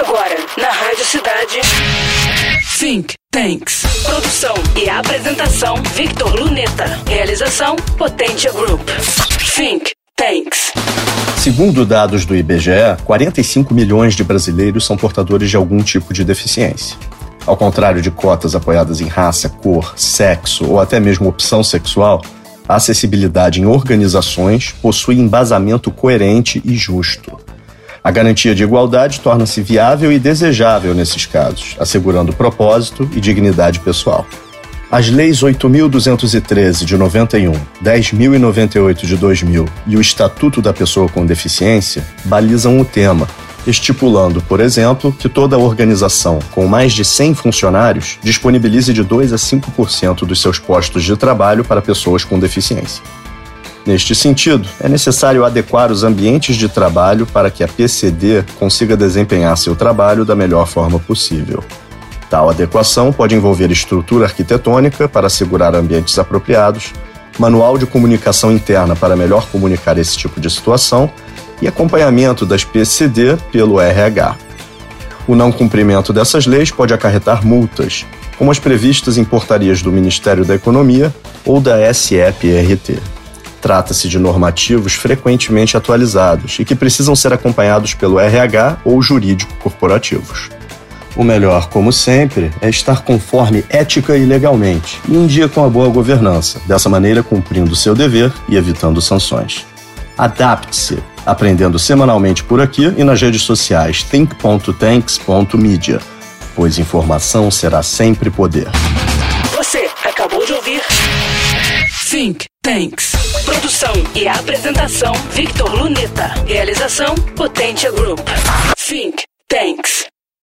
Agora, na Rádio Cidade. Think Tanks. Produção e apresentação: Victor Luneta. Realização: Potência Group. Think Tanks. Segundo dados do IBGE, 45 milhões de brasileiros são portadores de algum tipo de deficiência. Ao contrário de cotas apoiadas em raça, cor, sexo ou até mesmo opção sexual, a acessibilidade em organizações possui embasamento coerente e justo. A garantia de igualdade torna-se viável e desejável nesses casos, assegurando propósito e dignidade pessoal. As leis 8.213 de 91, 10.098 de 2000 e o Estatuto da Pessoa com Deficiência balizam o tema, estipulando, por exemplo, que toda organização com mais de 100 funcionários disponibilize de 2 a 5% dos seus postos de trabalho para pessoas com deficiência. Neste sentido, é necessário adequar os ambientes de trabalho para que a PCD consiga desempenhar seu trabalho da melhor forma possível. Tal adequação pode envolver estrutura arquitetônica para assegurar ambientes apropriados, manual de comunicação interna para melhor comunicar esse tipo de situação e acompanhamento das PCD pelo RH. O não cumprimento dessas leis pode acarretar multas, como as previstas em portarias do Ministério da Economia ou da SEPRT. Trata-se de normativos frequentemente atualizados e que precisam ser acompanhados pelo RH ou jurídico corporativos. O melhor, como sempre, é estar conforme ética e legalmente, e em dia com a boa governança, dessa maneira cumprindo seu dever e evitando sanções. Adapte-se, aprendendo semanalmente por aqui e nas redes sociais think.tanks.media, pois informação será sempre poder. Você acabou de ouvir Think Tanks. Produção e apresentação: Victor Luneta. Realização: Potência Group. Think Tanks.